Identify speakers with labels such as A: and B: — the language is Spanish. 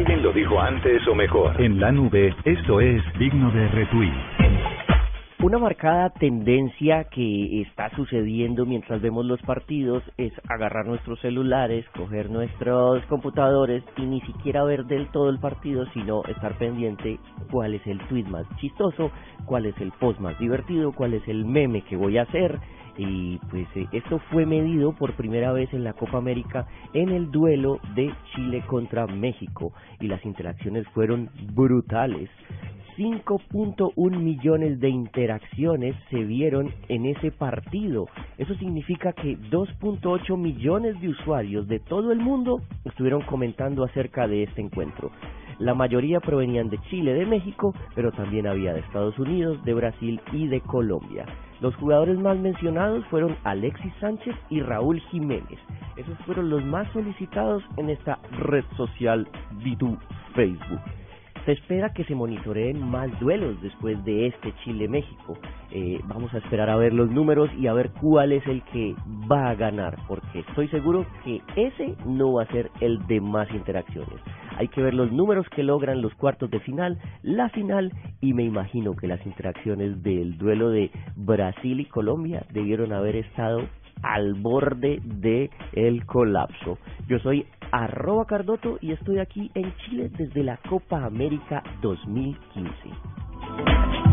A: Alguien lo dijo antes o mejor.
B: En la nube, esto es digno de retweet.
C: Una marcada tendencia que está sucediendo mientras vemos los partidos es agarrar nuestros celulares, coger nuestros computadores y ni siquiera ver del todo el partido, sino estar pendiente cuál es el tweet más chistoso, cuál es el post más divertido, cuál es el meme que voy a hacer. Y pues eh, esto fue medido por primera vez en la Copa América en el duelo de Chile contra México y las interacciones fueron brutales. 5.1 millones de interacciones se vieron en ese partido. Eso significa que 2.8 millones de usuarios de todo el mundo estuvieron comentando acerca de este encuentro. La mayoría provenían de Chile, de México, pero también había de Estados Unidos, de Brasil y de Colombia. Los jugadores más mencionados fueron Alexis Sánchez y Raúl Jiménez. Esos fueron los más solicitados en esta red social B2 Facebook. Se espera que se monitoreen más duelos después de este Chile-México. Eh, vamos a esperar a ver los números y a ver cuál es el que va a ganar, porque estoy seguro que ese no va a ser el de más interacciones. Hay que ver los números que logran los cuartos de final, la final y me imagino que las interacciones del duelo de Brasil y Colombia debieron haber estado al borde de el colapso. Yo soy arroba Cardoto y estoy aquí en Chile desde la Copa América 2015.